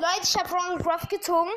Leute, ich habe Ronald Ruff gezogen.